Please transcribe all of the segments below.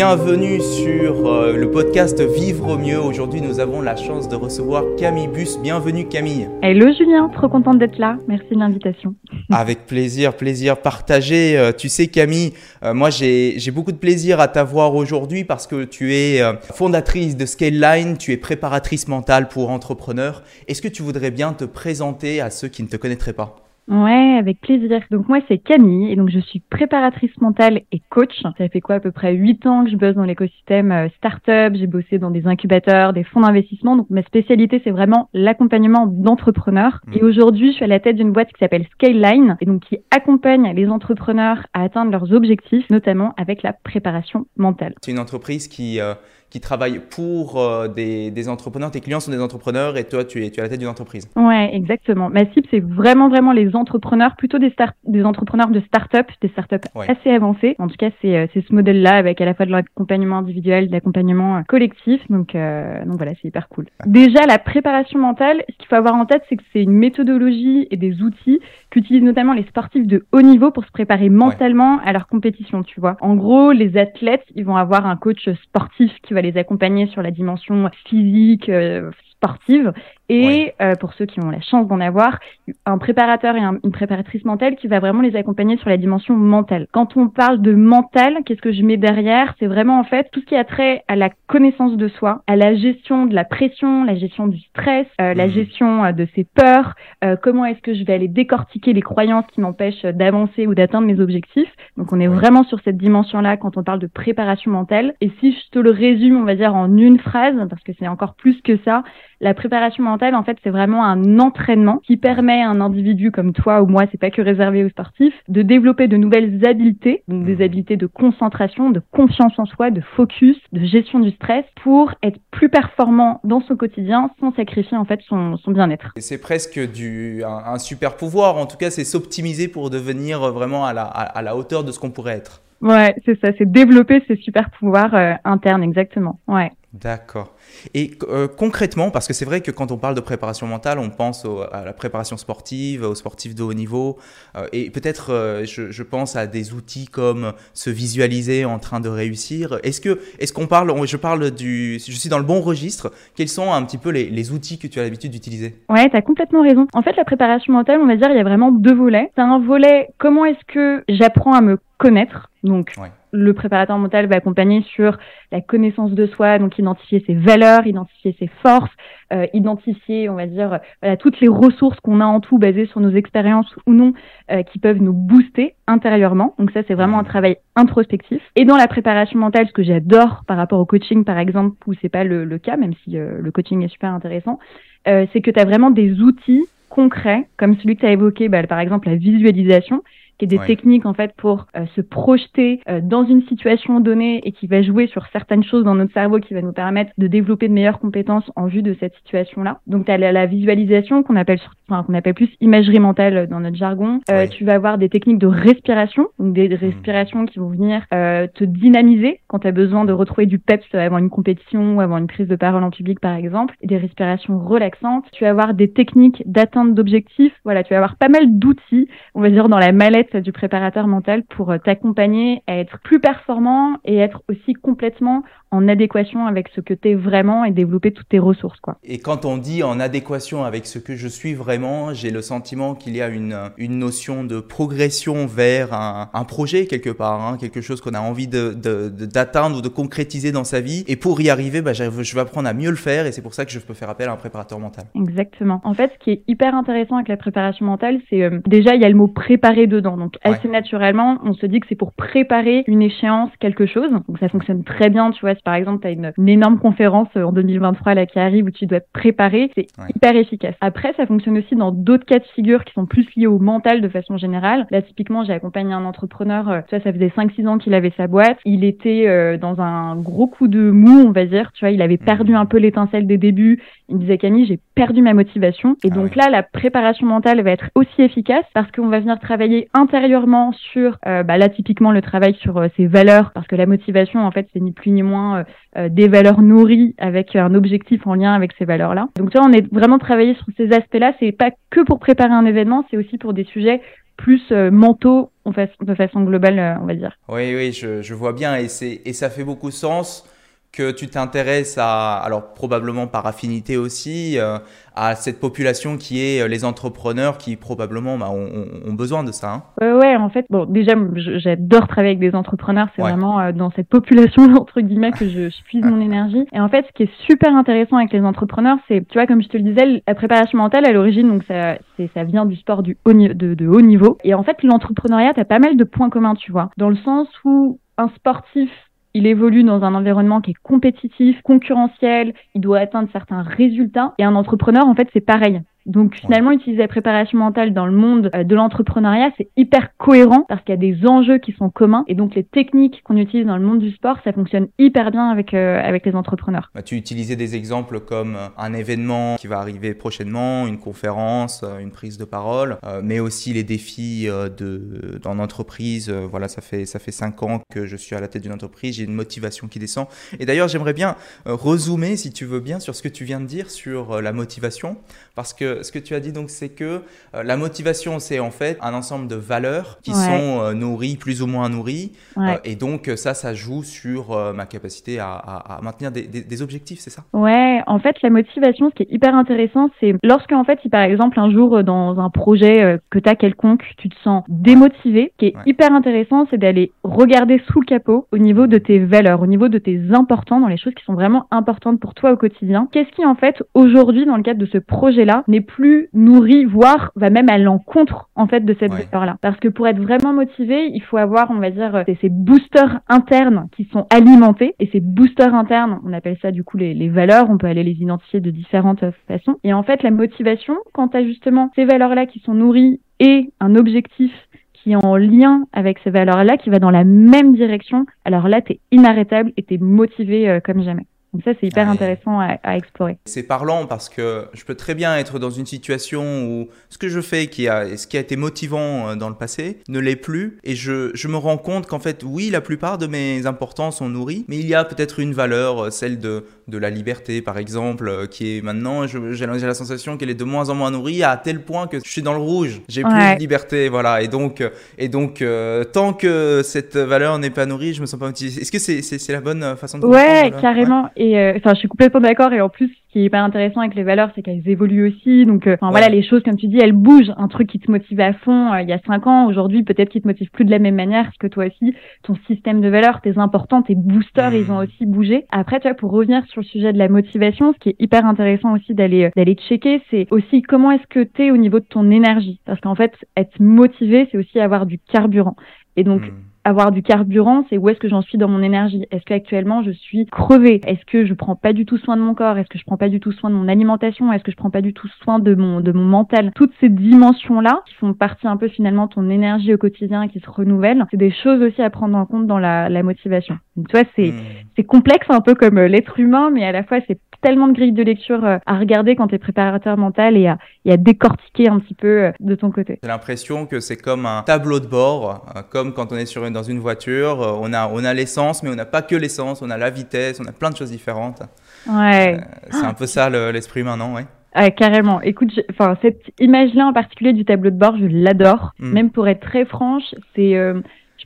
Bienvenue sur euh, le podcast Vivre au mieux. Aujourd'hui, nous avons la chance de recevoir Camille Bus. Bienvenue Camille. Hello Julien, trop contente d'être là. Merci de l'invitation. Avec plaisir, plaisir partagé. Euh, tu sais Camille, euh, moi j'ai beaucoup de plaisir à t'avoir aujourd'hui parce que tu es fondatrice de Scaleline, tu es préparatrice mentale pour entrepreneurs. Est-ce que tu voudrais bien te présenter à ceux qui ne te connaîtraient pas? Ouais, avec plaisir. Donc moi c'est Camille et donc je suis préparatrice mentale et coach. Ça fait quoi à peu près huit ans que je bosse dans l'écosystème euh, startup. J'ai bossé dans des incubateurs, des fonds d'investissement. Donc ma spécialité c'est vraiment l'accompagnement d'entrepreneurs. Mmh. Et aujourd'hui je suis à la tête d'une boîte qui s'appelle Scaleline et donc qui accompagne les entrepreneurs à atteindre leurs objectifs, notamment avec la préparation mentale. C'est une entreprise qui euh, qui travaillent pour euh, des, des, entrepreneurs. Tes clients sont des entrepreneurs et toi, tu es, tu es à la tête d'une entreprise. Ouais, exactement. Ma cible, c'est vraiment, vraiment les entrepreneurs, plutôt des, start des entrepreneurs de start-up, des start-up assez avancés. En tout cas, c'est euh, ce modèle-là avec à la fois de l'accompagnement individuel, de l'accompagnement euh, collectif. Donc, euh, donc voilà, c'est hyper cool. Déjà, la préparation mentale, ce qu'il faut avoir en tête, c'est que c'est une méthodologie et des outils qu'utilisent notamment les sportifs de haut niveau pour se préparer mentalement à leur compétition, tu vois. En gros, les athlètes, ils vont avoir un coach sportif qui va les accompagner sur la dimension physique, euh, sportive et euh, pour ceux qui ont la chance d'en avoir, un préparateur et une préparatrice mentale qui va vraiment les accompagner sur la dimension mentale. Quand on parle de mental, qu'est-ce que je mets derrière? C'est vraiment en fait tout ce qui a trait à la connaissance de soi, à la gestion de la pression, la gestion du stress, euh, la mmh. gestion euh, de ses peurs, comment est-ce que je vais aller décortiquer les croyances qui m'empêchent d'avancer ou d'atteindre mes objectifs. Donc on est vraiment sur cette dimension-là quand on parle de préparation mentale. Et si je te le résume, on va dire en une phrase, parce que c'est encore plus que ça, la préparation mentale, en fait, c'est vraiment un entraînement qui permet à un individu comme toi ou moi, c'est pas que réservé aux sportifs, de développer de nouvelles habiletés, donc des mmh. habiletés de concentration, de confiance en soi, de focus, de gestion du stress pour être plus performant dans son quotidien sans sacrifier en fait son, son bien-être. C'est presque du, un, super pouvoir, en tout cas, c'est s'optimiser pour devenir vraiment à la, à, la hauteur de ce qu'on pourrait être. Ouais, c'est ça, c'est développer ses super pouvoirs euh, internes, exactement. Ouais. D'accord. Et euh, concrètement, parce que c'est vrai que quand on parle de préparation mentale, on pense à la préparation sportive, aux sportifs de haut niveau, euh, et peut-être euh, je, pense à des outils comme se visualiser en train de réussir. Est-ce que est-ce qu'on parle, je parle du, je suis dans le bon registre. Quels sont un petit peu les, les outils que tu as l'habitude d'utiliser? Ouais, tu as complètement raison. En fait, la préparation mentale, on va dire, il y a vraiment deux volets. C'est un volet comment est-ce que j'apprends à me connaître. Donc, le préparateur mental va accompagner sur la connaissance de soi, donc identifier ses valeurs, identifier ses forces, euh, identifier, on va dire, voilà, toutes les ressources qu'on a en tout basées sur nos expériences ou non euh, qui peuvent nous booster intérieurement. Donc ça, c'est vraiment un travail introspectif. Et dans la préparation mentale, ce que j'adore par rapport au coaching, par exemple, où c'est pas le, le, cas, même si euh, le coaching est super intéressant, euh, c'est que tu as vraiment des outils concrets, comme celui que tu as évoqué, bah, par exemple la visualisation, qui est des techniques en fait pour euh, se projeter euh, dans une situation donnée et qui va jouer sur certaines choses dans notre cerveau qui va nous permettre de développer de meilleures compétences en vue de cette situation-là. Donc tu as la, visualisation qu'on appelle enfin, qu'on appelle plus imagerie mentale dans notre jargon. Euh, tu vas avoir des techniques de respiration, donc des, mmh. respirations qui vont venir te dynamiser quand tu as besoin de retrouver du peps avant une compétition ou avant une prise de parole en public par exemple, et des respirations relaxantes. Tu vas avoir des techniques d'atteinte d'objectifs. Voilà, tu vas avoir pas mal d'outils, on va dire dans la mallette du préparateur mental pour euh, t'accompagner à être plus performant et être aussi complètement en adéquation avec ce que tu es vraiment et développer toutes tes ressources. Quoi. Et quand on dit en adéquation avec ce que je suis vraiment, j'ai le sentiment qu'il y a une, une notion de progression vers un, un projet quelque part, hein, quelque chose qu'on a envie d'atteindre de, de, ou de concrétiser dans sa vie. Et pour y arriver, bah, je vais apprendre à mieux le faire et c'est pour ça que je peux faire appel à un préparateur mental. Exactement. En fait, ce qui est hyper intéressant avec la préparation mentale, c'est euh, déjà, il y a le mot préparer dedans. Donc assez naturellement, on se dit que c'est pour préparer une échéance, quelque chose. Donc ça fonctionne très bien, tu vois, si par exemple tu as une, énorme conférence euh, en 2023 là qui arrive où tu dois te préparer, c'est hyper efficace. Après, ça fonctionne aussi dans d'autres cas de figure qui sont plus liés au mental de façon générale. Là, typiquement, j'ai accompagné un entrepreneur, euh, tu vois, ça faisait 5-6 ans qu'il avait sa boîte. Il était euh, dans un gros coup de mou, on va dire, tu vois, il avait perdu mmh. un peu l'étincelle des débuts. Il me disait, Camille, j'ai perdu ma motivation. Et ah donc là, la préparation mentale va être aussi efficace parce qu'on va venir travailler intérieurement sur, euh, bah là typiquement le travail sur ses valeurs, parce que la motivation en fait c'est ni plus ni moins euh, des valeurs nourries avec un objectif en lien avec ces valeurs-là. Donc vois, on est vraiment travaillé sur ces aspects-là. C'est pas que pour préparer un événement, c'est aussi pour des sujets plus mentaux de façon globale, on va dire. Oui, oui, je, vois bien et, et ça fait beaucoup sens que tu t'intéresses à, alors probablement par affinité aussi, euh, à cette population qui est euh, les entrepreneurs qui probablement bah, ont, besoin de ça. Hein. ouais, en fait, bon, déjà, j'adore travailler avec des entrepreneurs. C'est vraiment euh, dans cette population entre guillemets que je, je puise mon énergie. Et en fait, ce qui est super intéressant avec les entrepreneurs, c'est, tu vois, comme je te le disais, la préparation mentale à l'origine, donc ça, ça vient du sport du haut, de, de haut niveau. Et en fait, l'entrepreneuriat, a pas mal de points communs, tu vois, dans le sens où un sportif il évolue dans un environnement qui est compétitif, concurrentiel, il doit atteindre certains résultats. Et un entrepreneur, en fait, c'est pareil. Donc finalement, utiliser la préparation mentale dans le monde euh, de l'entrepreneuriat, c'est hyper cohérent parce qu'il y a des enjeux qui sont communs et donc les techniques qu'on utilise dans le monde du sport, ça fonctionne hyper bien avec euh, avec les entrepreneurs. Bah, tu utilisais des exemples comme euh, un événement qui va arriver prochainement, une conférence, une prise de parole, mais aussi les défis de dans l'entreprise. voilà, ça fait ça fait cinq ans que je suis à la tête d'une entreprise, j'ai une motivation qui descend. Et d'ailleurs, j'aimerais bien rezoomer, si tu veux bien, sur ce que tu viens de dire sur la motivation, parce que ce que tu as dit, donc, c'est que euh, la motivation, c'est en fait un ensemble de valeurs qui sont euh, nourries, plus ou moins nourries. Euh, et donc, ça, ça joue sur ma capacité à, maintenir des, objectifs, c'est ça? Ouais, en fait, la motivation, ce qui est hyper intéressant, c'est lorsque, en fait, si par exemple, un jour, dans un projet que tu as quelconque, tu te sens démotivé, ce qui est hyper intéressant, c'est d'aller regarder sous le capot au niveau de tes valeurs, au niveau de tes importants, dans les choses qui sont vraiment importantes pour toi au quotidien. Qu'est-ce qui, en fait, aujourd'hui, dans le cadre de ce projet-là, n'est plus nourri, voire va même à l'encontre en fait de cette valeur-là. Parce que pour être vraiment motivé, il faut avoir, on va dire, euh, ces boosters internes qui sont alimentés. Et ces boosters internes, on appelle ça du coup les, les valeurs. On peut aller les identifier de différentes façons. Et en fait, la motivation, quand tu as justement ces valeurs-là qui sont nourries et un objectif qui est en lien avec ces valeurs-là, qui va dans la même direction, alors là, tu es inarrêtable et tu es motivé euh, comme jamais. Donc ça, c'est hyper intéressant à, explorer. C'est parlant parce que je peux très bien être dans une situation où ce que je fais, qui a, ce qui a été motivant euh, dans le passé, ne l'est plus. Et je, je me rends compte qu'en fait, oui, la plupart de mes importants sont nourris, mais il y a peut-être une valeur, euh, celle de, de la liberté, par exemple, euh, qui est maintenant, j'ai la sensation qu'elle est de moins en moins nourrie à tel point que je suis dans le rouge. J'ai plus de liberté, voilà. Et donc, et donc tant que cette valeur n'est pas nourrie, je me sens pas motivé. Est-ce que c'est la bonne façon de Ouais, carrément. Et euh, enfin, je suis complètement d'accord. Et en plus, ce qui est hyper intéressant avec les valeurs, c'est qu'elles évoluent aussi. Donc, euh, voilà, les choses, comme tu dis, elles bougent. Un truc qui te motivait à fond euh, il y a cinq ans, aujourd'hui, peut-être qu'il te motive plus de la même manière, que toi aussi, ton système de valeurs, tes importants, tes boosters, ils ont mmh. aussi bougé. Après, tu vois, pour revenir sur le sujet de la motivation, ce qui est hyper intéressant aussi d'aller d'aller checker, c'est aussi comment est-ce que tu es au niveau de ton énergie. Parce qu'en fait, être motivé, c'est aussi avoir du carburant. Et donc, mmh avoir du carburant, c'est où est-ce que j'en suis dans mon énergie? Est-ce qu'actuellement je suis crevée? Est-ce que je prends pas du tout soin de mon corps? Est-ce que je prends pas du tout soin de mon alimentation? Est-ce que je prends pas du tout soin de mon de mon mental? Toutes ces dimensions là qui font partie un peu finalement de ton énergie au quotidien qui se renouvelle, c'est des choses aussi à prendre en compte dans la, la motivation. Donc tu vois, c'est mmh. c'est complexe un peu comme euh, l'être humain, mais à la fois c'est tellement de grilles de lecture euh, à regarder quand tu es préparateur mental et à, et à décortiquer un petit peu euh, de ton côté. J'ai l'impression que c'est comme un tableau de bord, comme quand on est sur une, dans une voiture, on a, on a l'essence, mais on n'a pas que l'essence, on a la vitesse, on a plein de choses différentes. Ouais. c'est un peu ça l'esprit humain, non ouais. Ouais, carrément. Écoute, enfin cette image-là en particulier du tableau de bord, je l'adore. Hmm. Même pour être très franche, c'est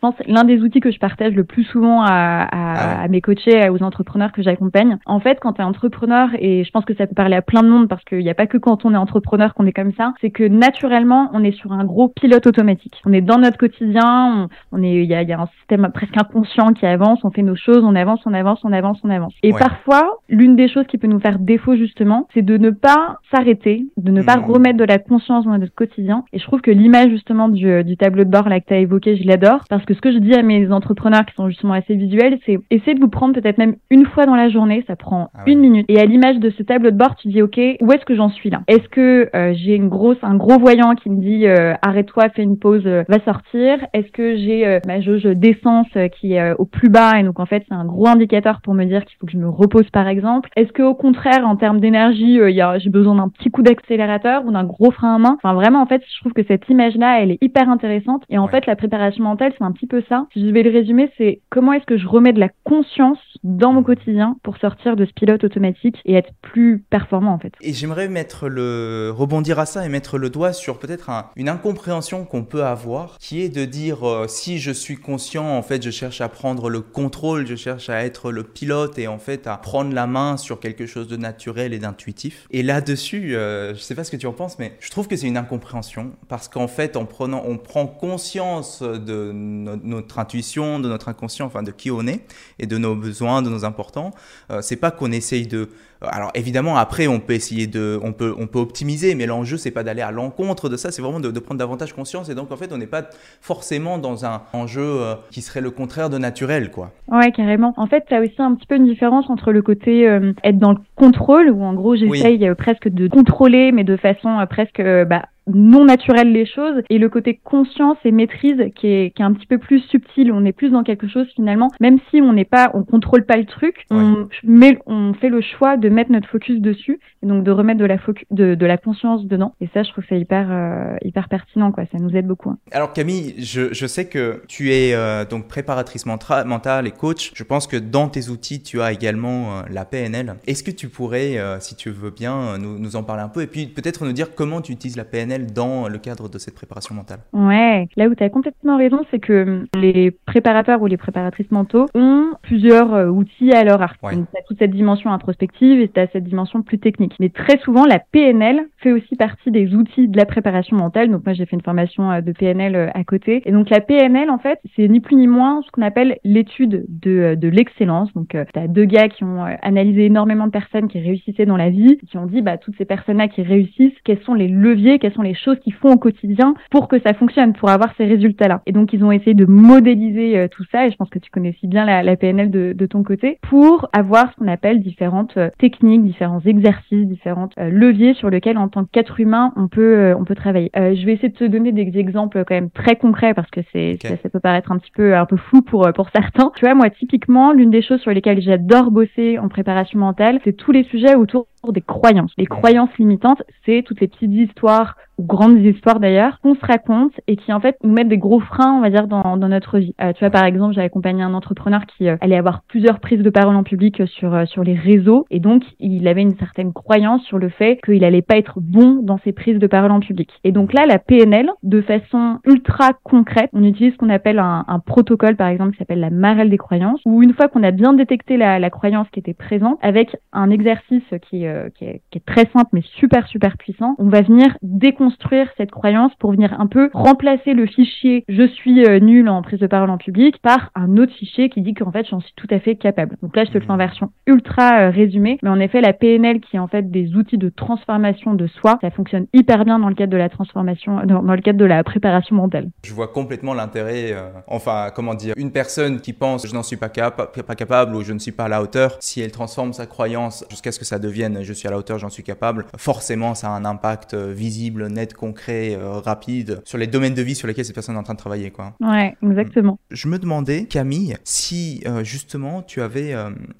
pense l'un des outils que je partage le plus souvent à, à, ah à mes coachés, aux entrepreneurs que j'accompagne. En fait, quand tu es entrepreneur, et je pense que ça peut parler à plein de monde parce qu'il n'y a pas que quand on est entrepreneur qu'on est comme ça, c'est que naturellement, on est sur un gros pilote automatique. On est dans notre quotidien, on, est, il y a, y a, un système presque inconscient qui avance, on fait nos choses, on avance, on avance, on avance, on avance. Et parfois, l'une des choses qui peut nous faire défaut justement, c'est de ne pas s'arrêter, de ne pas mmh. remettre de la conscience dans notre quotidien. Et je trouve que l'image justement du, du tableau de bord là que tu as évoqué, je l'adore parce que ce que je dis à mes entrepreneurs qui sont justement assez visuels, c'est essayer de vous prendre peut-être même une fois dans la journée, ça prend ah une minute. Et à l'image de ce tableau de bord, tu dis, OK, où est-ce que j'en suis là? Est-ce que euh, j'ai une grosse, un gros voyant qui me dit, euh, arrête-toi, fais une pause, euh, va sortir? Est-ce que j'ai ma jauge d'essence qui est au plus bas et donc en fait c'est un gros indicateur pour me dire qu'il faut que je me repose par exemple? Est-ce que au contraire, en termes d'énergie, j'ai besoin d'un petit coup d'accélérateur ou d'un gros frein à main? Enfin vraiment, en fait, je trouve que cette image-là, elle est hyper intéressante. Et en fait, la préparation mentale, c'est un petit petit peu ça. Je vais le résumer, c'est comment est-ce que je remets de la conscience dans mon quotidien pour sortir de ce pilote automatique et être plus performant en fait. Et j'aimerais mettre le rebondir à ça et mettre le doigt sur peut-être une incompréhension qu'on peut avoir, qui est de dire euh, si je suis conscient, en fait, je cherche à prendre le contrôle, je cherche à être le pilote et en fait à prendre la main sur quelque chose de naturel et d'intuitif. Et là-dessus, euh, je sais pas ce que tu en penses, mais je trouve que c'est une incompréhension parce qu'en fait, en prenant, on prend conscience de notre intuition, de notre inconscient, enfin de qui on est et de nos besoins, de nos importants. Euh, c'est pas qu'on essaye de alors évidemment, après, on peut essayer de, on peut, on peut optimiser, mais l'enjeu c'est pas d'aller à l'encontre de ça, c'est vraiment de, prendre davantage conscience. Et donc en fait, on n'est pas forcément dans un enjeu euh, qui serait le contraire de naturel, quoi. Ouais, carrément. En fait, as aussi un petit peu une différence entre le côté euh, être dans le contrôle, où en gros j'essaye euh, presque de contrôler, mais de façon presque bah, non naturel les choses et le côté conscience et maîtrise qui est, qui est un petit peu plus subtil. On est plus dans quelque chose finalement même si on n'est pas on contrôle pas le truc on met on fait le choix de mettre notre focus dessus et donc de remettre de la de, de la conscience dedans. Et ça je trouve que c'est hyper euh, hyper pertinent quoi. Ça nous aide beaucoup hein. alors Camille je, je sais que tu es euh, donc préparatrice mentale et coach. Je pense que dans tes outils tu as également euh, la PNL est-ce que tu pourrais si tu veux bien nous, nous en parler un peu et puis peut-être nous dire comment tu utilises la PNL dans le cadre de cette préparation mentale. Ouais, là où tu as complètement raison, c'est que hum, les préparateurs ou les préparatrices mentaux ont plusieurs euh, outils à leur arc. tu as toute cette dimension introspective et tu as cette dimension plus technique. Mais très souvent, la PNL fait aussi partie des outils de la préparation mentale. Donc moi, j'ai fait une formation euh, de PNL euh, à côté. Et donc la PNL, en fait, c'est ni plus ni moins ce qu'on appelle l'étude de, de l'excellence. Donc tu as deux gars qui ont analysé énormément de personnes qui réussissaient dans la vie, qui ont dit, bah, toutes ces personnes-là qui réussissent, quels sont les leviers, quels sont les choses qu'ils font au quotidien pour que ça fonctionne, pour avoir ces résultats-là. Et donc, ils ont essayé de modéliser euh, tout ça, et je pense que tu connais aussi bien la, PNL de, de, ton côté, pour avoir ce qu'on appelle différentes euh, techniques, différents exercices, différents euh, leviers sur lesquels, en tant qu'être humain, on peut, on peut travailler. je vais essayer de te donner des exemples quand même très concrets parce que c'est, ça, peut paraître un petit peu, un peu flou pour, pour certains. Tu vois, moi, typiquement, l'une des choses sur lesquelles j'adore bosser en préparation mentale, c'est tous les sujets autour des croyances. Les croyances limitantes, c'est toutes les petites histoires ou grandes histoires d'ailleurs qu'on se raconte et qui en fait nous mettent des gros freins, on va dire, dans, dans notre vie. Euh, tu vois, par exemple, j'ai accompagné un entrepreneur qui euh, allait avoir plusieurs prises de parole en public sur euh, sur les réseaux et donc il avait une certaine croyance sur le fait qu'il allait pas être bon dans ses prises de parole en public. Et donc là, la PNL, de façon ultra concrète, on utilise ce qu'on appelle un, un, protocole, par exemple, qui s'appelle la marelle des croyances, où une fois qu'on a bien détecté la, la croyance qui était présente, avec un exercice qui euh, qui, est, qui, est, très simple mais super super puissant. On va venir déconstruire cette croyance pour venir un peu remplacer le fichier je suis euh, nul en prise de parole en public par un autre fichier qui dit qu'en fait j'en suis tout à fait capable. Donc là je te le fais en version ultra euh, résumée, mais en effet la PNL qui est en fait des outils de transformation de soi, ça fonctionne hyper bien dans le cadre de la transformation, dans, le cadre de la préparation mentale. Je vois complètement l'intérêt, enfin comment dire, une personne qui pense je n'en suis pas, pas capable ou je ne suis pas à la hauteur, si elle transforme sa croyance jusqu'à ce que ça devienne je suis à la hauteur, j'en suis capable, forcément ça a un impact euh, visible, net, concret, euh, rapide sur les domaines de vie sur lesquels cette personne est en train de travailler. Quoi. Ouais, exactement. Je me demandais, Camille, si euh, justement tu avais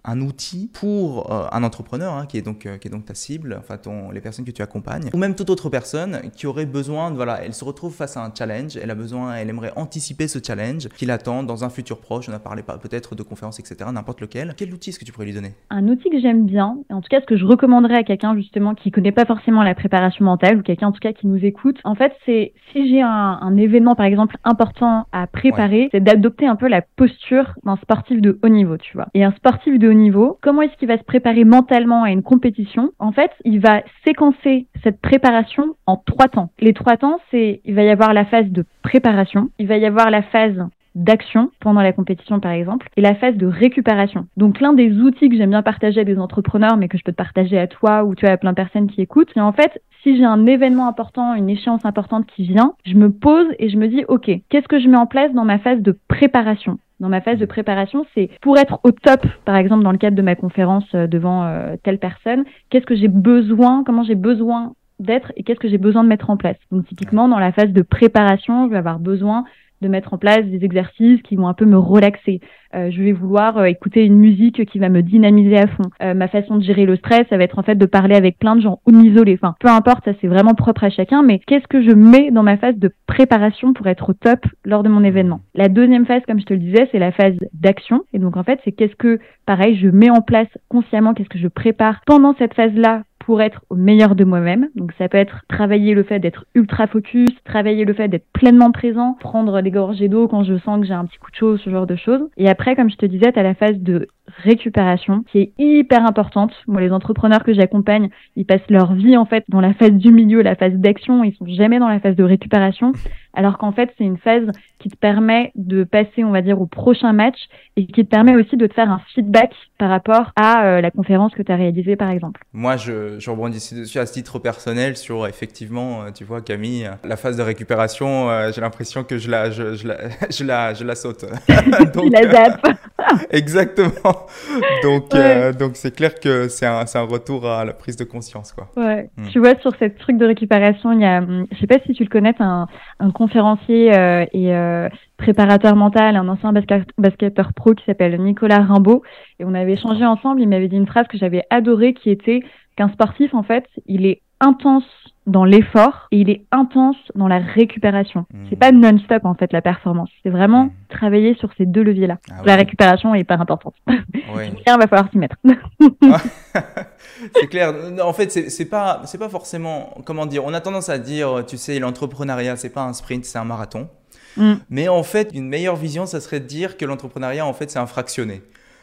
un outil pour un entrepreneur hein, qui, est donc, qui est donc ta cible, enfin ton, les personnes que tu accompagnes, ou même toute autre personne qui aurait besoin, de, voilà, elle se retrouve face à un challenge, elle a besoin, elle aimerait anticiper ce challenge qui l'attend dans un futur proche, on a parlé peut-être de conférences, etc., n'importe lequel. Quel outil est-ce que tu pourrais lui donner? Un outil que j'aime bien, en tout cas ce que je recommande à quelqu'un justement qui connaît pas forcément la préparation mentale ou quelqu'un en tout cas qui nous écoute, en fait, c'est si j'ai un, un, événement par exemple important à préparer, c'est d'adopter un peu la posture d'un sportif de haut niveau, tu vois. Et un sportif de haut niveau, comment est-ce qu'il va se préparer mentalement à une compétition? En fait, il va séquencer cette préparation en trois temps. Les trois temps, c'est il va y avoir la phase de préparation, il va y avoir la phase d'action pendant la compétition par exemple et la phase de récupération. Donc l'un des outils que j'aime bien partager à des entrepreneurs mais que je peux te partager à toi ou tu as plein de personnes qui écoutent, c'est en fait si j'ai un événement important, une échéance importante qui vient, je me pose et je me dis OK, qu'est-ce que je mets en place dans ma phase de préparation? Dans ma phase de préparation, c'est pour être au top, par exemple dans le cadre de ma conférence euh, devant euh, telle personne, qu'est-ce que j'ai besoin, comment j'ai besoin d'être et qu'est-ce que j'ai besoin de mettre en place. Donc typiquement dans la phase de préparation, je vais avoir besoin de mettre en place des exercices qui vont un peu me relaxer. Euh, je vais vouloir euh, écouter une musique qui va me dynamiser à fond. Euh, ma façon de gérer le stress, ça va être en fait de parler avec plein de gens ou de m'isoler. Enfin, peu importe, ça c'est vraiment propre à chacun. Mais qu'est-ce que je mets dans ma phase de préparation pour être au top lors de mon événement? La deuxième phase, comme je te le disais, c'est la phase d'action. Et donc en fait, c'est qu'est-ce que, pareil, je mets en place consciemment, qu'est-ce que je prépare pendant cette phase-là pour être au meilleur de moi-même. Donc ça peut être travailler le fait d'être ultra focus, travailler le fait d'être pleinement présent, prendre des gorgées d'eau quand je sens que j'ai un petit coup de chaud, ce genre de choses. Et après, comme je te disais, tu la phase de récupération qui est hyper importante. Moi, les entrepreneurs que j'accompagne, ils passent leur vie en fait dans la phase du milieu, la phase d'action, ils sont jamais dans la phase de récupération alors qu'en fait, c'est une phase qui te permet de passer, on va dire, au prochain match et qui te permet aussi de te faire un feedback par rapport à euh, la conférence que tu as réalisée, par exemple. Moi, je, je rebondis dessus à ce titre personnel sur, effectivement, euh, tu vois, Camille, la phase de récupération, euh, j'ai l'impression que je la, je, je, la, je, la, je la saute. Donc, la zappe. exactement. Donc, donc c'est clair que c'est un, un, retour à la prise de conscience, quoi. Ouais. Hmm. Tu vois, sur cette truc de récupération, il y a, hum, je sais pas si tu le connais, un, un conférencier euh, et euh, préparateur mental, un ancien basketteur pro qui s'appelle Nicolas Rimbaud. Et on avait échangé ensemble. Il m'avait dit une phrase que j'avais adorée qui était qu'un sportif, en fait, il est intense dans l'effort et il est intense dans la récupération. Mmh. C'est pas non-stop en fait la performance. C'est vraiment mmh. travailler sur ces deux leviers-là. Ah la récupération est hyper importante. Oui. Il va falloir s'y mettre. c'est clair. En fait, c'est pas c'est pas forcément comment dire. On a tendance à dire, tu sais, l'entrepreneuriat c'est pas un sprint, c'est un marathon. Mmh. Mais en fait, une meilleure vision, ça serait de dire que l'entrepreneuriat en fait c'est un fractionné.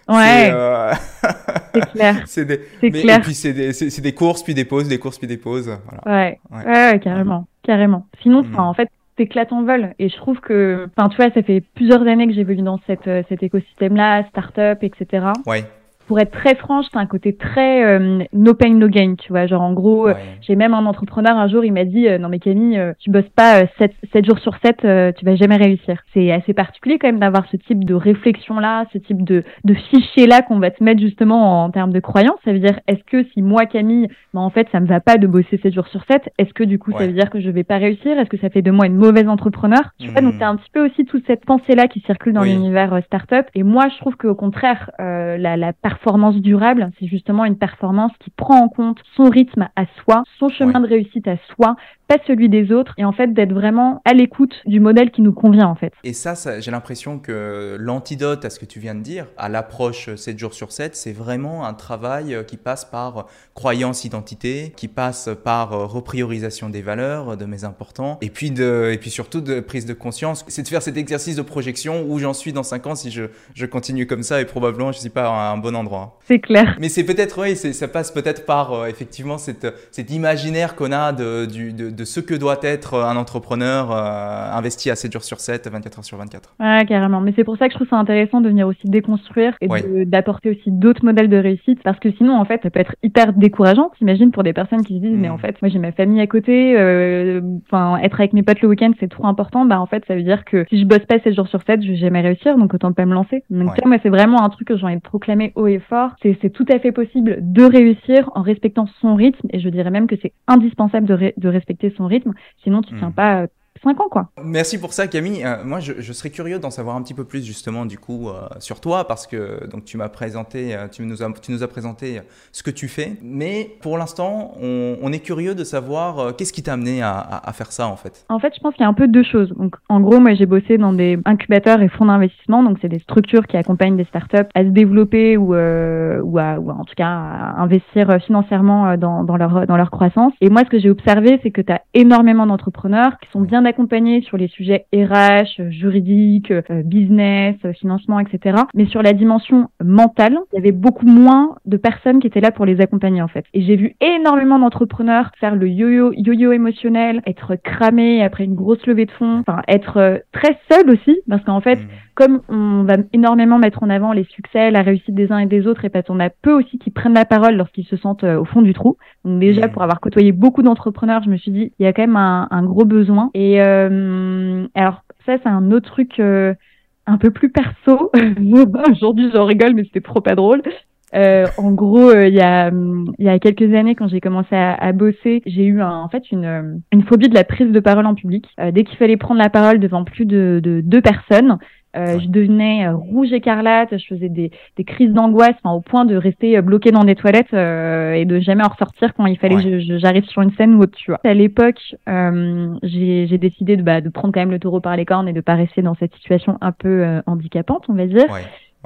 Ouais. Euh, c'est clair. c'est des... clair. Et puis c'est des, des, courses, puis des pauses, des courses, puis des pauses. Voilà. Ouais. ouais. ouais. carrément. Carrément. Sinon, mm. en fait, t'éclates en vol. Et je trouve que, enfin, tu vois, ça fait plusieurs années que j'évolue dans cette, euh, cet écosystème-là, start-up, etc. Ouais pour être très franche, c'est un côté très euh, no pain no gain, tu vois. Genre en gros, euh, j'ai même un entrepreneur un jour, il m'a dit euh, non mais Camille, tu bosses pas 7, 7 jours sur 7, tu vas jamais réussir. C'est assez particulier quand même d'avoir ce type de réflexion là, ce type de de fichier là qu'on va te mettre justement en, termes de croyance. Ça veut dire est-ce que si moi Camille, bah, en fait ça me va pas de bosser 7 jours sur 7, est-ce que du coup ça veut dire que je vais pas réussir? Est-ce que ça fait de moi une mauvaise entrepreneur? Tu vois, donc t'as un petit peu aussi toute cette pensée là qui circule dans l'univers startup. Et moi je trouve qu'au contraire la, la performance durable, c'est justement une performance qui prend en compte son rythme à soi, son chemin de réussite à soi, pas celui des autres, et en fait d'être vraiment à l'écoute du modèle qui nous convient en fait. Et ça, j'ai l'impression que l'antidote à ce que tu viens de dire, à l'approche 7 jours sur 7, c'est vraiment un travail qui passe par croyance identité, qui passe par repriorisation des valeurs, de mes importants, et puis, de, et puis surtout de prise de conscience. C'est de faire cet exercice de projection où j'en suis dans 5 ans si je, je continue comme ça, et probablement je ne suis pas à un bon endroit. C'est clair. Mais c'est peut-être, oui, ça passe peut-être par euh, effectivement cette, cet imaginaire qu'on a de, du, de de ce que doit être un entrepreneur euh, investi à 7 jours sur 7, 24 heures sur 24. Ouais, carrément. Mais c'est pour ça que je trouve ça intéressant de venir aussi déconstruire et d'apporter aussi d'autres modèles de réussite parce que sinon, en fait, ça peut être hyper décourageant. T'imagines pour des personnes qui se disent, mais en mm. fait, moi j'ai ma famille à côté, euh, enfin, être avec mes potes le week-end, c'est trop important. Bah, en fait, ça veut dire que si je bosse pas 7 jours sur 7, je vais jamais réussir, donc autant pas me lancer. Donc, moi, c'est vraiment un truc que j'ai envie de proclamer haut et fort. C'est tout à fait possible de réussir en respectant son rythme et je dirais même que c'est indispensable de, de respecter son rythme. Sinon, tu tiens hmm. pas 5 ans, quoi. Merci pour ça, Camille. Euh, moi, je, serais curieux d'en savoir un petit peu plus, justement, du coup, euh, sur toi, parce que donc, tu m'as présenté, euh, tu nous as, tu nous as présenté ce que tu fais. Mais pour l'instant, on, est curieux de savoir qu'est-ce qui t'a amené à, faire ça, en fait? En fait, je pense qu'il y a un peu deux choses. Donc, en gros, moi, j'ai bossé dans des incubateurs et fonds d'investissement. Donc, c'est des structures qui accompagnent des startups à se développer ou, ou, à, ou en tout cas à investir financièrement dans, dans, leur, dans leur croissance. Et moi, ce que j'ai observé, c'est que tu as énormément d'entrepreneurs qui sont bien accompagner sur les sujets RH, juridiques, euh, business, financement, etc. Mais sur la dimension mentale, il y avait beaucoup moins de personnes qui étaient là pour les accompagner en fait. Et j'ai vu énormément d'entrepreneurs faire le yo-yo, yo-yo émotionnel, être cramé après une grosse levée de fonds, enfin être euh, très seul aussi, parce qu'en fait, mmh. Comme on va énormément mettre en avant les succès, la réussite des uns et des autres, et parce qu'on a peu aussi qui prennent la parole lorsqu'ils se sentent euh, au fond du trou. Donc déjà, mmh. pour avoir côtoyé beaucoup d'entrepreneurs, je me suis dit, il y a quand même un, un gros besoin. Et euh, alors ça, c'est un autre truc euh, un peu plus perso. Aujourd'hui, j'en rigole, mais c'était trop pas drôle. Euh, en gros, euh, il y, a, il y a quelques années, quand j'ai commencé à, à bosser, j'ai eu un, en fait une, une phobie de la prise de parole en public. Euh, dès qu'il fallait prendre la parole devant plus de, de deux personnes, euh, je devenais euh, rouge écarlate, je faisais des, des crises d'angoisse, enfin, au point de rester bloquée dans des toilettes et de jamais en ressortir quand il fallait que j'arrive sur une scène ou autre, tu vois. À l'époque, j'ai décidé de, bah, de prendre quand même le taureau par les cornes et de pas rester dans cette situation un peu handicapante, on va dire.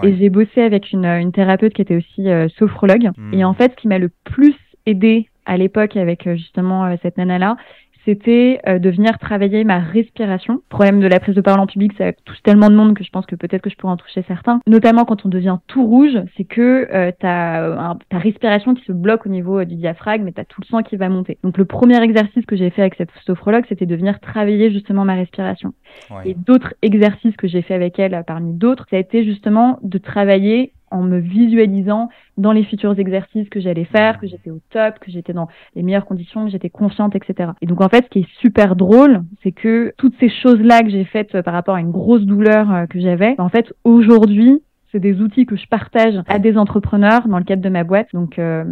Et j'ai bossé avec une, une, thérapeute qui était aussi euh, sophrologue. Hmm. Et en fait, ce qui m'a le plus aidé à l'époque avec euh, justement euh, cette nana-là, c'était euh, de venir travailler ma respiration. problème de la prise de parole en public, ça touche tellement de monde que je pense que peut-être que je pourrais en toucher certains. Notamment quand on devient tout rouge, c'est que euh, t'as ta respiration qui se bloque au niveau euh, du diaphragme et t'as tout le sang qui va monter. Donc le premier exercice que j'ai fait avec cette sophrologue, c'était de venir travailler justement ma respiration. Et d'autres exercices que j'ai fait avec elle, parmi d'autres, ça a été justement de travailler en me visualisant dans les futurs exercices que j'allais faire, que j'étais au top, que j'étais dans les meilleures conditions, que j'étais confiante, etc. Et donc en fait, ce qui est super drôle, c'est que toutes ces choses-là que j'ai faites par rapport à une grosse douleur euh, que j'avais, en fait, aujourd'hui, c'est des outils que je partage à des entrepreneurs dans le cadre de ma boîte. Donc, euh,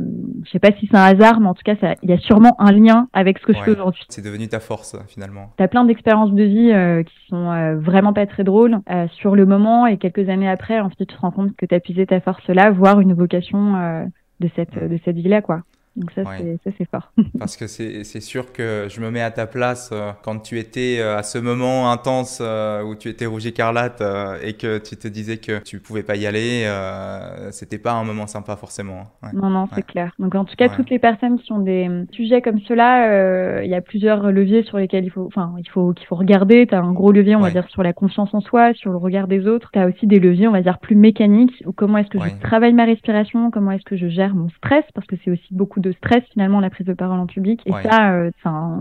je sais pas si c'est un hasard, mais en tout cas, il y a sûrement un lien avec ce que je fais aujourd'hui. C'est devenu ta force, finalement. Tu as plein d'expériences de vie euh, qui sont euh, vraiment pas très drôles euh, sur le moment et quelques années après, en fait, tu te rends compte que tu as puisé ta force là, voire une vocation de cette, de cette vie-là, quoi. Donc ça, c'est fort. Parce que c'est sûr que je me mets à ta place euh, quand tu étais euh, à ce moment intense euh, où tu étais rouge écarlate et que tu te disais que tu pouvais pas y aller, c'était pas un moment sympa forcément. Hein. Non, non, c'est clair. Donc en tout cas, toutes les personnes qui ont des sujets comme cela, il y a plusieurs leviers sur lesquels il faut, enfin, il faut qu'il faut regarder. Tu as un gros levier, on va dire, sur la confiance en soi, sur le regard des autres. Tu as aussi des leviers, on va dire, plus mécaniques, ou comment est-ce que je travaille ma respiration, comment est-ce que je gère mon stress, parce que c'est aussi beaucoup de stress finalement la prise de parole en public. Et ça, euh,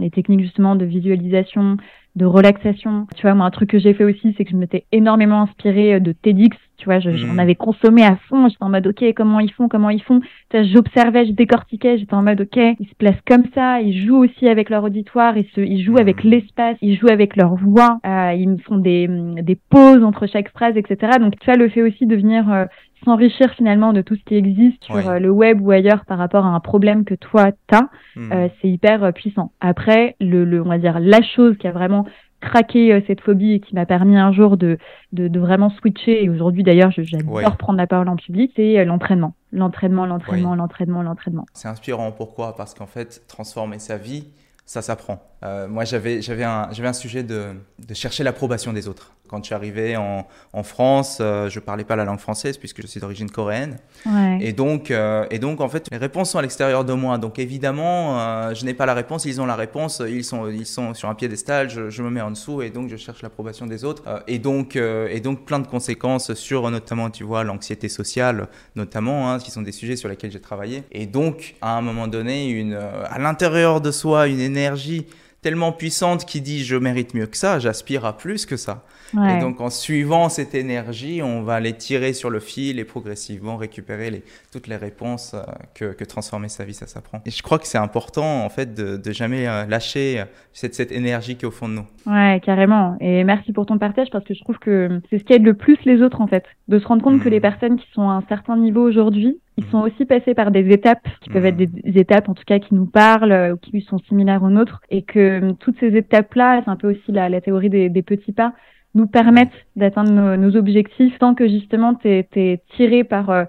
les techniques justement de visualisation, de relaxation. Tu vois, moi, un truc que j'ai fait aussi, c'est que je m'étais énormément inspirée euh, de TEDx. Tu vois, j'en mm. avais consommé à fond. J'étais en mode, OK, comment ils font, comment ils font? J'observais, je décortiquais. J'étais en mode, OK, ils se placent comme ça. Ils jouent aussi avec leur auditoire. Ils, se, ils jouent avec mm. l'espace. Ils jouent avec leur voix. Euh, ils me font des, des pauses entre chaque phrase, etc. Donc, tu vois, le fait aussi de venir euh, s'enrichir finalement de tout ce qui existe sur euh, le web ou ailleurs par rapport à un problème que toi t'as, euh, c'est hyper euh, puissant. Après, le, le, on va dire la chose qui a vraiment craqué cette phobie et qui m'a permis un jour de, de, de vraiment switcher, et aujourd'hui d'ailleurs j'adore prendre la parole en public, c'est l'entraînement. L'entraînement, l'entraînement, l'entraînement, l'entraînement. C'est inspirant, pourquoi? Parce qu'en fait, transformer sa vie, ça s'apprend. Moi, j'avais, j'avais, un, j'avais un sujet de, de chercher l'approbation des autres. Quand je suis arrivé en, en France, euh, je parlais pas la langue française puisque je suis d'origine coréenne. Ouais. Et, donc, euh, et donc, en fait, les réponses sont à l'extérieur de moi. Donc, évidemment, euh, je n'ai pas la réponse. Ils ont la réponse. Ils sont, ils sont sur un piédestal. Je, je me mets en dessous et donc, je cherche l'approbation des autres. et, donc, et donc, plein de conséquences sur notamment, tu vois, l'anxiété sociale, notamment, hein, qui sont des sujets sur lesquels j'ai travaillé. Et donc, à un moment donné, une, à l'intérieur de soi, une énergie tellement puissante qui dit je mérite mieux que ça, j'aspire à plus que ça. Et donc en suivant cette énergie, on va les tirer sur le fil et progressivement récupérer les, toutes les réponses euh, que, que, transformer sa vie, ça s'apprend. Et je crois que c'est important en fait de, de jamais euh, lâcher euh, cette, cette énergie qui est au fond de nous. Ouais, carrément. Et merci pour ton partage parce que je trouve que c'est ce qui aide le plus les autres en fait. De se rendre compte que mmh. les personnes qui sont à un certain niveau aujourd'hui, ils sont aussi passés par des étapes qui peuvent être des étapes en tout cas qui nous parlent ou qui sont similaires aux nôtres. Et que toutes ces étapes-là, c'est un peu aussi la, la théorie des, des petits pas, nous permettent d'atteindre nos, objectifs tant que justement tu es, tiré par euh,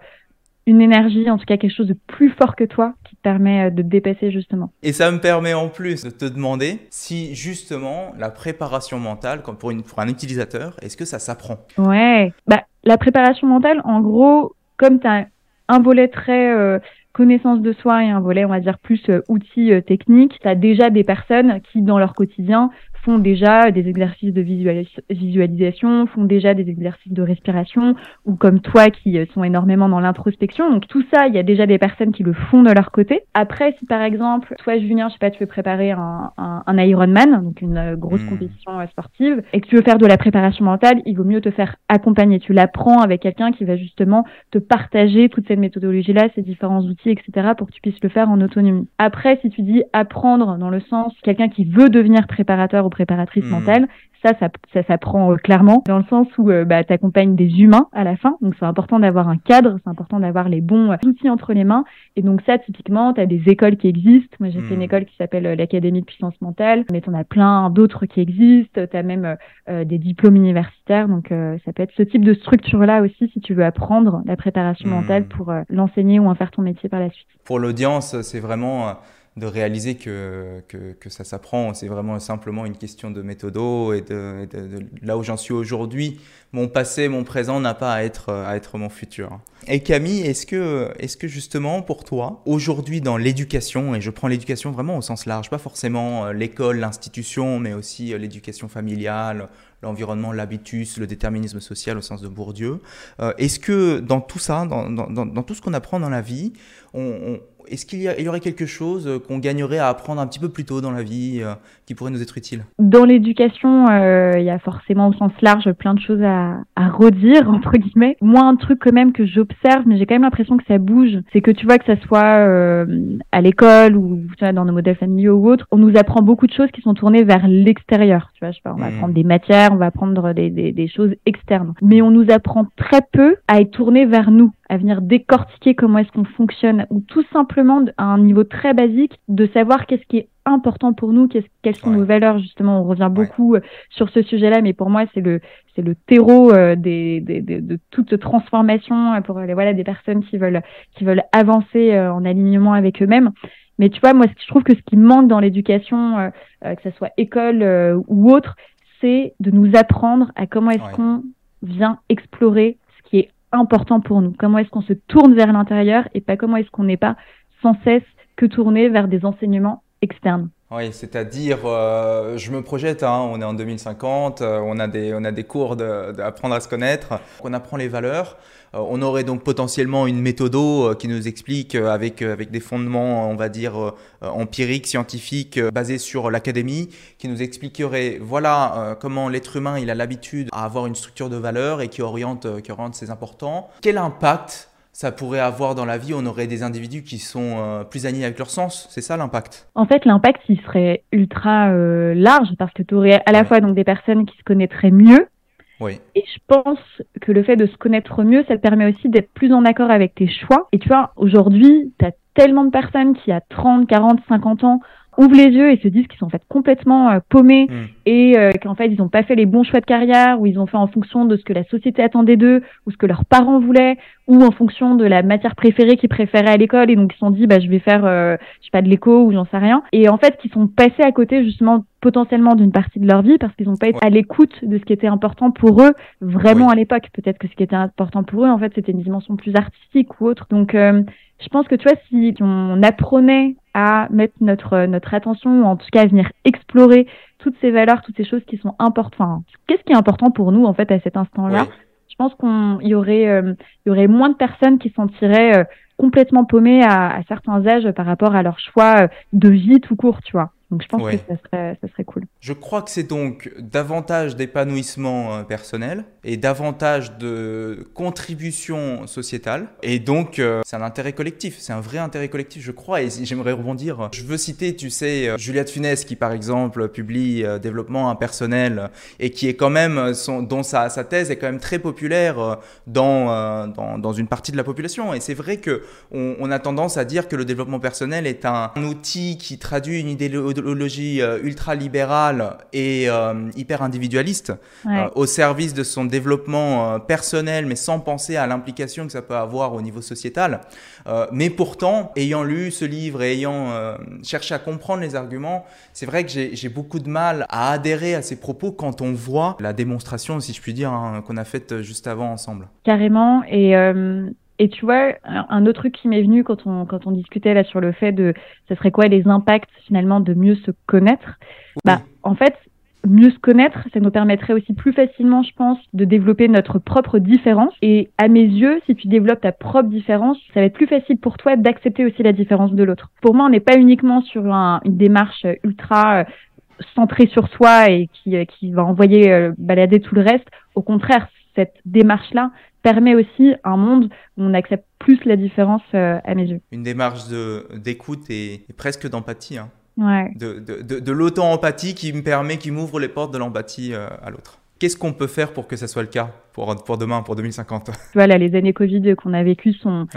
une énergie, en tout cas quelque chose de plus fort que toi qui te permet euh, de te dépasser justement. Et ça me permet en plus de te demander si justement la préparation mentale, comme pour, une, pour un utilisateur, est-ce que ça s'apprend? Ouais, bah, la préparation mentale, en gros, comme tu as un volet très euh, connaissance de soi et un volet, on va dire, plus outils techniques, tu as déjà des personnes qui, dans leur quotidien, font déjà des exercices de visualisation, font déjà des exercices de respiration, ou comme toi qui euh, sont énormément dans l'introspection. Donc tout ça, il y a déjà des personnes qui le font de leur côté. Après, si par exemple, toi Julien, je sais pas, tu veux préparer un, un, un Ironman, donc une euh, grosse hmm. compétition euh, sportive, et que tu veux faire de la préparation mentale, il vaut mieux te faire accompagner. Tu l'apprends avec quelqu'un qui va justement te partager toute cette méthodologie-là, ces différents outils, etc., pour que tu puisses le faire en autonomie. Après, si tu dis apprendre dans le sens quelqu'un qui veut devenir préparateur préparatrice hmm. mentale. Ça, ça, ça s'apprend euh, clairement dans le sens où euh, bah, tu accompagnes des humains à la fin. Donc, c'est important d'avoir un cadre, c'est important d'avoir les bons euh, outils entre les mains. Et donc, ça, typiquement, tu as des écoles qui existent. Moi, j'ai fait une hmm. école qui s'appelle l'Académie de puissance mentale, mais tu en as plein d'autres qui existent. Tu as même des diplômes universitaires. Donc, ça peut être ce type de structure-là aussi si tu veux apprendre la préparation hmm. mentale pour l'enseigner ou en faire ton métier par la suite. Pour l'audience, c'est vraiment de réaliser que, que, ça s'apprend. C'est vraiment simplement une question de méthodo et de, là où j'en suis aujourd'hui. Mon passé, mon présent n'a pas à être, à être mon futur. Et Camille, est-ce que, est-ce que justement pour toi, aujourd'hui dans l'éducation, et je prends l'éducation vraiment au sens large, pas forcément euh, l'école, l'institution, mais aussi euh, l'éducation familiale, l'environnement, l'habitus, le déterminisme social au sens de Bourdieu, euh, est-ce que dans tout ça, dans, dans, dans tout ce qu'on apprend dans la vie, on, est-ce qu'il y, aurait quelque chose euh, qu'on gagnerait à apprendre un petit peu plus tôt dans la vie euh, qui pourrait nous être utile? Dans l'éducation, euh, il y a forcément au sens large plein de choses à, à redire, entre guillemets. Moi, un truc quand même que j'observe, mais j'ai quand même l'impression que ça bouge, c'est que tu vois que ça soit à l'école ou tu vois, dans nos modèles familiaux ou autres, on nous apprend beaucoup de choses qui sont tournées vers l'extérieur. Tu vois, je sais pas, on va mmh. apprendre des matières, on va apprendre des, des, des choses externes. Mais on nous apprend très peu à être tourné vers nous à venir décortiquer comment est-ce qu'on fonctionne, ou tout simplement à un niveau très basique de savoir qu'est-ce qui est important pour nous, quelles sont nos valeurs justement. On revient beaucoup euh, sur ce sujet-là, mais pour moi c'est le c'est le terreau euh, des, des, de toute transformation pour les voilà des personnes qui veulent qui veulent avancer euh, en alignement avec eux-mêmes. Mais tu vois, moi je trouve que ce qui manque dans l'éducation, que ce soit école ou autre, c'est de nous apprendre à comment est-ce qu'on vient explorer important pour nous. Comment est-ce qu'on se tourne vers l'intérieur et pas comment est-ce qu'on n'est pas sans cesse que tourné vers des enseignements externes oui, c'est-à-dire, euh, je me projette, hein, on est en 2050, euh, on, a des, on a des cours d'apprendre à se connaître, on apprend les valeurs. Euh, on aurait donc potentiellement une méthodo qui nous explique avec, avec des fondements, on va dire, empiriques, scientifiques, basés sur l'académie, qui nous expliquerait, voilà comment l'être humain, il a l'habitude à avoir une structure de valeurs et qui oriente, qui oriente ses importants. Quel impact ça pourrait avoir dans la vie, on aurait des individus qui sont euh, plus alignés avec leur sens. C'est ça l'impact? En fait, l'impact, il serait ultra euh, large parce que tu aurais à la fois donc des personnes qui se connaîtraient mieux. Oui. Et je pense que le fait de se connaître mieux, ça te permet aussi d'être plus en accord avec tes choix. Et tu vois, aujourd'hui, tu as tellement de personnes qui, à 30, 40, 50 ans, ouvrent les yeux et se disent qu'ils sont en fait complètement euh, paumés hmm. et euh, qu'en fait ils n'ont pas fait les bons choix de carrière ou ils ont fait en fonction de ce que la société attendait d'eux ou ce que leurs parents voulaient ou en fonction de la matière préférée qu'ils préféraient à l'école et donc ils se sont dit bah je vais faire euh, je sais pas de l'éco ou j'en sais rien. Et en fait qu'ils sont passés à côté justement potentiellement d'une partie de leur vie parce qu'ils n'ont pas été à l'écoute de ce qui était important pour eux vraiment à l'époque. Peut-être que ce qui était important pour eux en fait c'était une dimension plus artistique ou autre. Donc je pense que tu vois, si on apprenait à mettre notre notre attention, ou en tout cas à venir explorer toutes ces valeurs, toutes ces choses qui sont importantes. qu'est-ce qui est important pour nous en fait à cet instant-là? Je pense qu'il y aurait euh, y aurait moins de personnes qui s'en sentiraient euh, complètement paumées à, à, certains âges par rapport à leur choix euh, de vie tout court, tu vois. Donc je pense que ça serait, ça serait cool. Je crois que c'est donc davantage d'épanouissement euh, personnel et davantage de contribution sociétale. Et donc euh, c'est un intérêt collectif, c'est un vrai intérêt collectif, je crois. Et j'aimerais rebondir. Je veux citer, tu sais, euh, Juliette Funès qui par exemple publie Développement impersonnel et qui est quand même, dont sa, thèse est quand même très populaire dans, dans, une partie de la population. Et c'est vrai que on, on, a tendance à dire que le développement personnel est un, un outil qui traduit une idéologie idéologie euh, et euh, hyper individualiste euh, au service de son développement personnel, mais sans penser à l'implication que ça peut avoir au niveau sociétal. mais pourtant, ayant lu ce livre et ayant cherché à comprendre les arguments, c'est vrai que j'ai beaucoup de mal à adhérer à ces propos quand on voit la démonstration, si je puis dire, hein, qu'on a faite juste avant ensemble. Carrément. Et et tu vois, un autre truc qui m'est venu quand on, quand on discutait là sur le fait de ce serait quoi les impacts finalement de mieux se connaître, bah en fait, mieux se connaître, ça nous permettrait aussi plus facilement, je pense, de développer notre propre différence. Et à mes yeux, si tu développes ta propre différence, ça va être plus facile pour toi d'accepter aussi la différence de l'autre. Pour moi, on n'est pas uniquement sur une démarche ultra euh, centrée sur soi et qui, euh, va envoyer euh, balader tout le reste. Au contraire, cette démarche-là, permet aussi un monde où on accepte plus la différence à mes yeux. Une démarche d'écoute et, presque d'empathie. Hein. Ouais. De, de, de, l'auto-empathie qui me permet, qui m'ouvre les portes de l'empathie à l'autre. Qu'est-ce qu'on peut faire pour que ça soit le cas pour, pour demain, pour 2050 Voilà, les années Covid qu'on a vécues sont,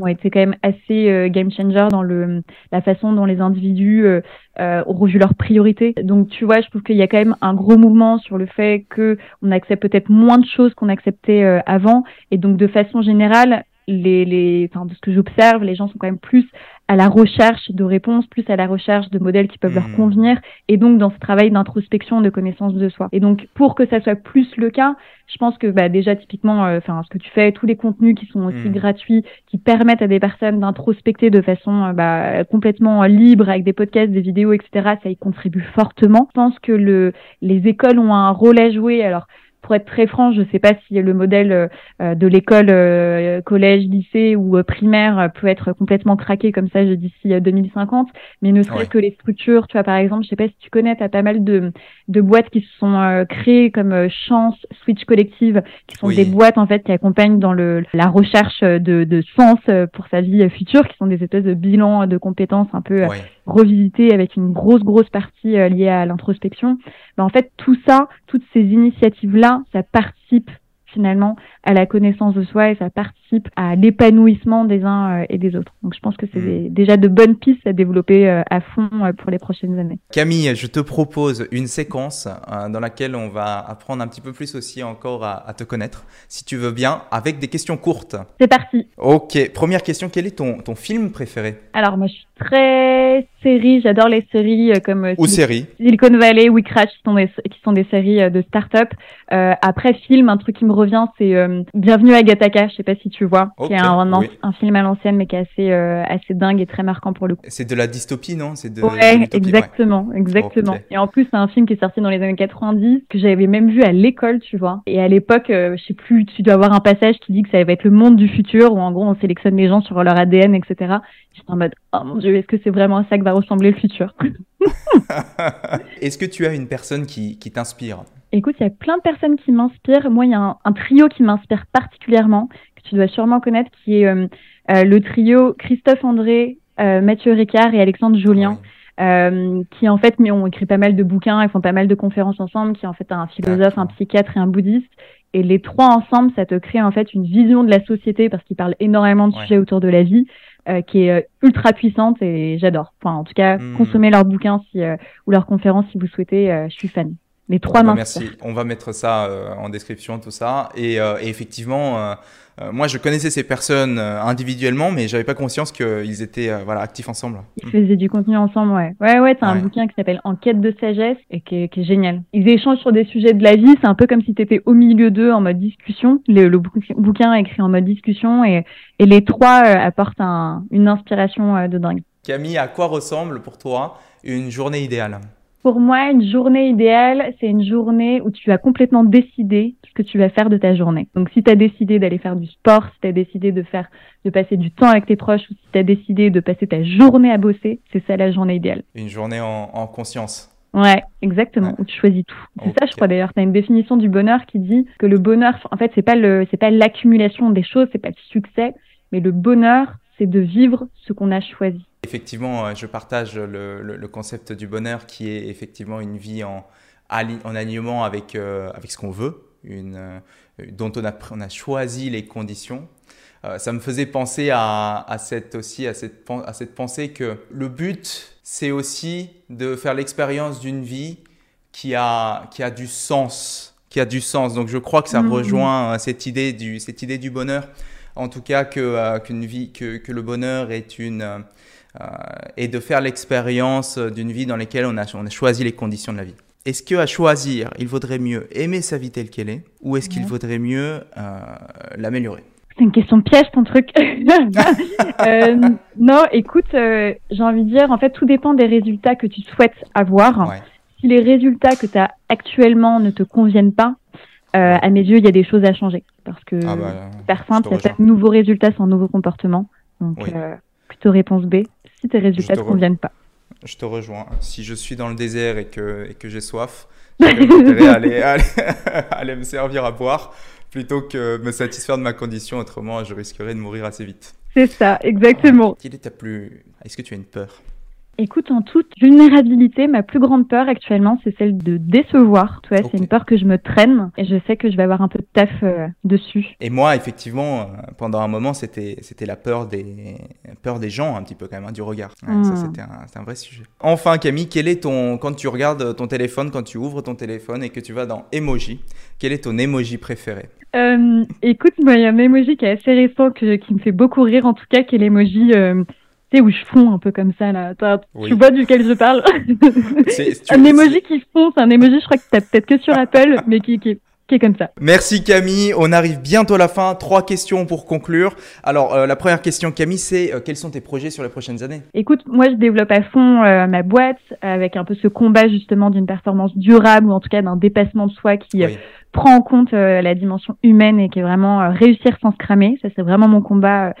ont été quand même assez euh, game changer dans le, la façon dont les individus euh, euh, ont revu leurs priorités. Donc, tu vois, je trouve qu'il y a quand même un gros mouvement sur le fait que on accepte peut-être moins de choses qu'on acceptait avant. Et donc, de façon générale, les, les, enfin, de ce que j'observe, les gens sont quand même plus à la recherche de réponses, plus à la recherche de modèles qui peuvent leur hmm. convenir, et donc dans ce travail d'introspection, de connaissance de soi. Et donc, pour que ça soit plus le cas, je pense que bah, déjà typiquement, euh, enfin, ce que tu fais, tous les contenus qui sont aussi hmm. gratuits, qui permettent à des personnes d'introspecter de façon euh, bah, complètement libre, avec des podcasts, des vidéos, etc., ça y contribue fortement. Je pense que le, les écoles ont un rôle à jouer. Alors, pour être très franc, je ne sais pas si le modèle euh, de l'école euh, collège, lycée ou euh, primaire peut être complètement craqué comme ça d'ici 2050, mais ne serait-ce que les structures, tu vois par exemple, je sais pas si tu connais, tu as pas mal de, de boîtes qui se sont créées comme Chance, Switch Collective, qui sont des boîtes en fait qui accompagnent dans le la recherche de, de sens pour sa vie future, qui sont des espèces de bilans de compétences un peu revisité avec une grosse grosse partie euh, liée à l'introspection. Ben, en fait, tout ça, toutes ces initiatives là, ça participe finalement à la connaissance de soi et ça participe à l'épanouissement des uns euh, et des autres. Donc je pense que c'est hmm. déjà de bonnes pistes à développer euh, à fond euh, pour les prochaines années. Camille, je te propose une séquence dans laquelle on va apprendre un petit peu plus aussi encore à, te connaître, si tu veux bien, avec des questions courtes. C'est parti. Ok, première question, quel est ton, ton film préféré? Alors moi je suis très série, j'adore les séries comme Ou séries Silicon Valley, We Crash, qui sont des, qui sont des séries de start-up. après film, un truc qui me revient, c'est Bienvenue à Gataka, je sais pas si tu vois, qui est un, un, film à l'ancienne mais qui est assez euh, assez dingue et très marquant pour le coup. C'est de la dystopie, non? C'est de Ouais, exactement, exactement. Et en plus, c'est un film qui est sorti dans les années 90 que j'avais même vu à l'école, tu vois. Et à l'époque, euh, je sais plus, tu dois avoir un passage qui dit que ça va être le monde du futur où en gros on sélectionne les gens sur leur ADN, etc. J'étais en mode, oh mon dieu, est-ce que c'est vraiment à ça que va ressembler le futur? Est-ce que tu as une personne qui, qui t'inspire? Écoute, il y a plein de personnes qui m'inspirent. Moi, il y a un, trio qui m'inspire particulièrement, que tu dois sûrement connaître, qui est euh, euh, le trio Christophe André, euh, Mathieu Ricard et Alexandre Julien. qui en fait ont écrit pas mal de bouquins, ils font pas mal de conférences ensemble, qui est en fait un philosophe, un psychiatre et un bouddhiste. Et les trois ensemble, ça te crée en fait une vision de la société parce qu'ils parlent énormément de sujets autour de la vie, qui est ultra puissante et j'adore. Enfin, en tout cas, mmh. consommez leurs bouquins si, ou leurs conférences si vous souhaitez. je suis fan. Les trois bah, Merci. On va mettre ça en description, tout ça. Et, effectivement, moi, je connaissais ces personnes individuellement, mais j'avais pas conscience qu'ils étaient voilà, actifs ensemble. Ils faisaient du contenu ensemble, ouais. Ouais, ouais, t'as un bouquin qui s'appelle Enquête de sagesse et qui est, génial. Ils échangent sur des sujets de la vie. C'est un peu comme si t'étais au milieu d'eux en mode discussion. Le, bouquin est écrit en mode discussion et, et les trois apportent un, une inspiration de dingue. Camille, à quoi ressemble pour toi une journée idéale? Pour moi, une journée idéale, c'est une journée où tu as complètement décidé ce que tu vas faire de ta journée. Donc, si tu as décidé d'aller faire du sport, si tu as décidé de faire, de passer du temps avec tes proches, ou si tu as décidé de passer ta journée à bosser, c'est ça la journée idéale. Une journée en, conscience. Ouais, exactement, où tu choisis tout. C'est ça, je crois d'ailleurs. Tu as une définition du bonheur qui dit que le bonheur, en fait, c'est pas le, c'est pas l'accumulation des choses, c'est pas le succès, mais le bonheur, c'est de vivre ce qu'on a choisi. Effectivement, euh, je partage le, concept du bonheur qui est effectivement une vie en, en alignement avec, euh, avec ce qu'on veut, une, euh, dont on a, on a choisi les conditions. ça me faisait penser à, à cette, aussi à cette, à cette pensée que le but, c'est aussi de faire l'expérience d'une vie qui a, qui a du sens, qui a du sens. Donc je crois que ça mmh. rejoint cette idée du, cette idée du bonheur en tout cas que, qu'une vie, que, que, le bonheur est une, et de faire l'expérience d'une vie dans laquelle on a, on a choisi les conditions de la vie. Est-ce qu'à choisir, il vaudrait mieux aimer sa vie telle qu'elle est ou est-ce qu'il vaudrait mieux euh, l'améliorer? C'est une question de piège ton truc. euh, non, écoute, j'ai envie de dire, en fait, tout dépend des résultats que tu souhaites avoir. Si les résultats que tu as actuellement ne te conviennent pas, euh, à mes yeux, il y a des choses à changer. Parce que ah bah, faire simple, il y a de nouveaux résultats sans nouveaux comportements. Donc, euh, plutôt réponse B, si tes résultats ne te conviennent pas. Je te rejoins. Si je suis dans le désert et que, et que j'ai soif, j'ai aller, aller, aller me servir à boire plutôt que me satisfaire de ma condition. Autrement, je risquerais de mourir assez vite. C'est ça, exactement. est ta plus... Est-ce que tu as une peur? Écoute, en toute vulnérabilité, ma plus grande peur actuellement, c'est celle de décevoir. Tu vois, c'est une peur que je me traîne et je sais que je vais avoir un peu de taf euh, dessus. Et moi, effectivement, euh, pendant un moment, c'était c'était la peur des peur des gens un petit peu quand même, hein, du regard. Ça, hmm. c'était un, un, vrai sujet. Enfin, Camille, quel est ton quand tu regardes ton téléphone, quand tu ouvres ton téléphone et que tu vas dans emoji, quel est ton emoji préféré? Euh, Écoute, moi, il y a un emoji qui est assez récent que, qui me fait beaucoup rire, en tout cas, qui est l'emoji où je fonds un peu comme ça là. Tu vois duquel je parle Un emoji qui fond, c'est un emoji, je crois que t'as peut-être que sur Apple, mais qui, qui, est comme ça. Merci Camille, on arrive bientôt à la fin. Trois questions pour conclure. Alors euh, la première question Camille, c'est euh, quels sont tes projets sur les prochaines années? Écoute, moi je développe à fond euh, ma boîte avec un peu ce combat justement d'une performance durable ou en tout cas d'un dépassement de soi qui prend en compte la dimension humaine et qui est vraiment réussir sans se cramer. Ça c'est vraiment mon combat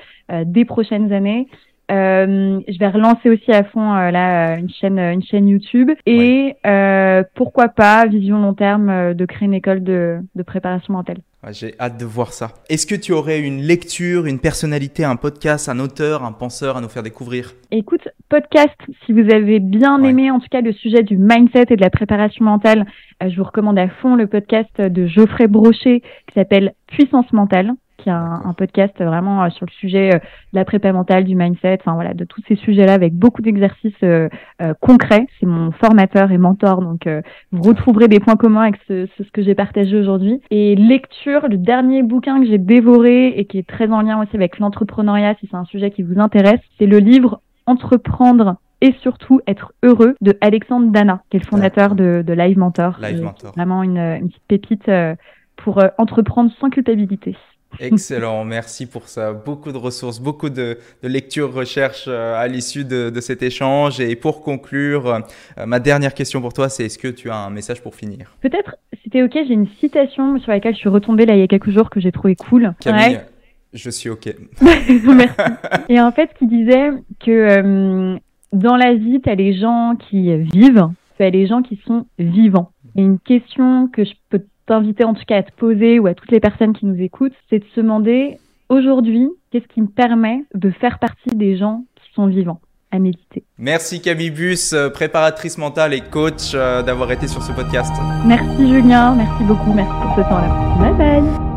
des prochaines années. Euh, je vais relancer aussi à fond euh, là une chaîne une chaîne YouTube. Et euh, pourquoi pas vision long terme de créer une école de, de préparation mentale. J'ai hâte de voir ça. Est-ce que tu aurais une lecture, une personnalité, un podcast, un auteur, un penseur à nous faire découvrir? Écoute, podcast, si vous avez bien aimé en tout cas le sujet du mindset et de la préparation mentale, je vous recommande à fond le podcast de Geoffrey Brochet qui s'appelle Puissance mentale qui a un, podcast vraiment euh, sur le sujet euh, de la prépa mentale, du mindset, enfin voilà, de tous ces sujets-là avec beaucoup d'exercices euh, concrets. C'est mon formateur et mentor, donc vous retrouverez des points communs avec ce, ce, que j'ai partagé aujourd'hui. Et lecture, le dernier bouquin que j'ai dévoré et qui est très en lien aussi avec l'entrepreneuriat, si c'est un sujet qui vous intéresse, c'est le livre Entreprendre et surtout être heureux de Alexandre Dana, qui est le fondateur de, de Live Mentor. Live Mentor. Vraiment une, une petite pépite pour entreprendre sans culpabilité. Excellent, merci pour ça. Beaucoup de ressources, beaucoup de, de lectures, recherches euh, à l'issue de, de, cet échange. Et pour conclure, euh, ma dernière question pour toi, c'est est-ce que tu as un message pour finir? Peut-être, c'était ok, j'ai une citation sur laquelle je suis retombée là il y a quelques jours que j'ai trouvé cool. Camille, je suis ok. merci. Et en fait, qui disait que euh, dans la vie, tu as les gens qui vivent, tu as les gens qui sont vivants. Et une question que je peux t'inviter en tout cas à te poser ou à toutes les personnes qui nous écoutent, c'est de se demander aujourd'hui, qu'est-ce qui me permet de faire partie des gens qui sont vivants à méditer. Merci Camille Bus, euh, préparatrice mentale et coach, euh, d'avoir été sur ce podcast. Merci Julien, merci beaucoup, merci pour ce temps-là. Bye bye